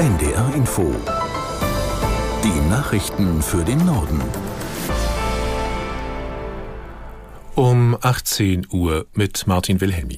NDR Info. Die Nachrichten für den Norden. Um 18 Uhr mit Martin Wilhelmi.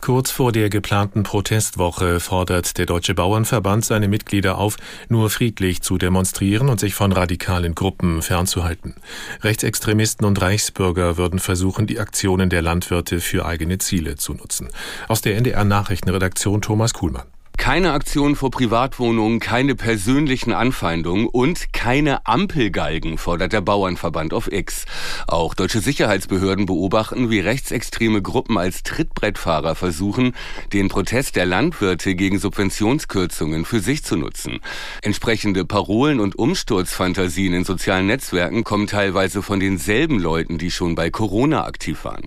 Kurz vor der geplanten Protestwoche fordert der Deutsche Bauernverband seine Mitglieder auf, nur friedlich zu demonstrieren und sich von radikalen Gruppen fernzuhalten. Rechtsextremisten und Reichsbürger würden versuchen, die Aktionen der Landwirte für eigene Ziele zu nutzen. Aus der NDR Nachrichtenredaktion Thomas Kuhlmann. Keine Aktion vor Privatwohnungen, keine persönlichen Anfeindungen und keine Ampelgalgen, fordert der Bauernverband auf X. Auch deutsche Sicherheitsbehörden beobachten, wie rechtsextreme Gruppen als Trittbrettfahrer versuchen, den Protest der Landwirte gegen Subventionskürzungen für sich zu nutzen. Entsprechende Parolen und Umsturzfantasien in sozialen Netzwerken kommen teilweise von denselben Leuten, die schon bei Corona aktiv waren.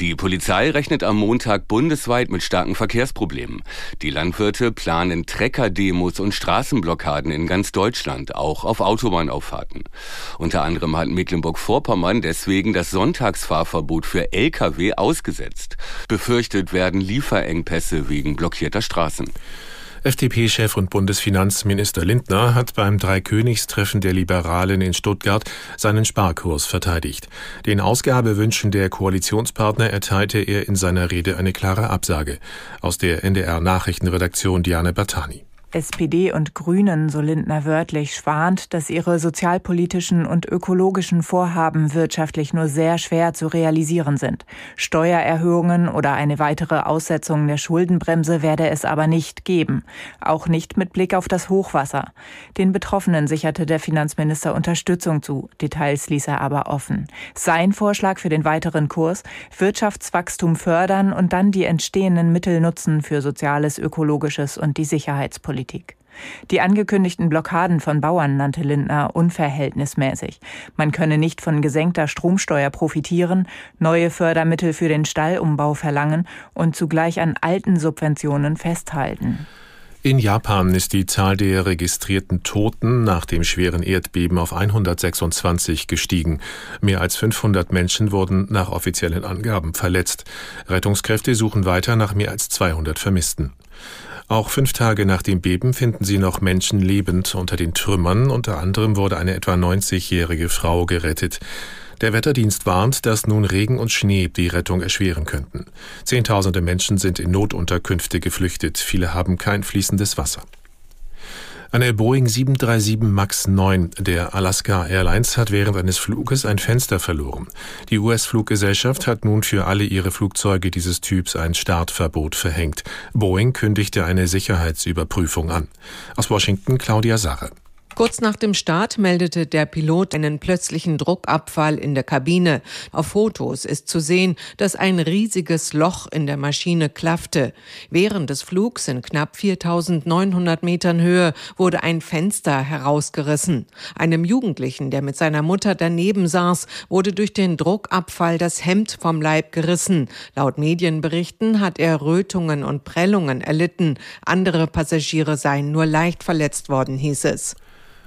Die Polizei rechnet am Montag bundesweit mit starken Verkehrsproblemen. Die Landwirte Landwirte planen Trecker-Demos und Straßenblockaden in ganz Deutschland, auch auf Autobahnauffahrten. Unter anderem hat Mecklenburg-Vorpommern deswegen das Sonntagsfahrverbot für Lkw ausgesetzt. Befürchtet werden Lieferengpässe wegen blockierter Straßen. FDP-Chef und Bundesfinanzminister Lindner hat beim Dreikönigstreffen der Liberalen in Stuttgart seinen Sparkurs verteidigt. Den Ausgabewünschen der Koalitionspartner erteilte er in seiner Rede eine klare Absage. Aus der NDR Nachrichtenredaktion Diane Battani. SPD und Grünen, so Lindner wörtlich, schwant, dass ihre sozialpolitischen und ökologischen Vorhaben wirtschaftlich nur sehr schwer zu realisieren sind. Steuererhöhungen oder eine weitere Aussetzung der Schuldenbremse werde es aber nicht geben. Auch nicht mit Blick auf das Hochwasser. Den Betroffenen sicherte der Finanzminister Unterstützung zu. Details ließ er aber offen. Sein Vorschlag für den weiteren Kurs, Wirtschaftswachstum fördern und dann die entstehenden Mittel nutzen für soziales, ökologisches und die Sicherheitspolitik. Politik. Die angekündigten Blockaden von Bauern nannte Lindner unverhältnismäßig. Man könne nicht von gesenkter Stromsteuer profitieren, neue Fördermittel für den Stallumbau verlangen und zugleich an alten Subventionen festhalten. In Japan ist die Zahl der registrierten Toten nach dem schweren Erdbeben auf 126 gestiegen. Mehr als 500 Menschen wurden nach offiziellen Angaben verletzt. Rettungskräfte suchen weiter nach mehr als 200 Vermissten. Auch fünf Tage nach dem Beben finden sie noch Menschen lebend unter den Trümmern. Unter anderem wurde eine etwa 90-jährige Frau gerettet. Der Wetterdienst warnt, dass nun Regen und Schnee die Rettung erschweren könnten. Zehntausende Menschen sind in Notunterkünfte geflüchtet. Viele haben kein fließendes Wasser. Eine Boeing 737 MAX 9 der Alaska Airlines hat während eines Fluges ein Fenster verloren. Die US-Fluggesellschaft hat nun für alle ihre Flugzeuge dieses Typs ein Startverbot verhängt. Boeing kündigte eine Sicherheitsüberprüfung an. Aus Washington Claudia Sache. Kurz nach dem Start meldete der Pilot einen plötzlichen Druckabfall in der Kabine. Auf Fotos ist zu sehen, dass ein riesiges Loch in der Maschine klaffte. Während des Flugs in knapp 4900 Metern Höhe wurde ein Fenster herausgerissen. Einem Jugendlichen, der mit seiner Mutter daneben saß, wurde durch den Druckabfall das Hemd vom Leib gerissen. Laut Medienberichten hat er Rötungen und Prellungen erlitten. Andere Passagiere seien nur leicht verletzt worden, hieß es.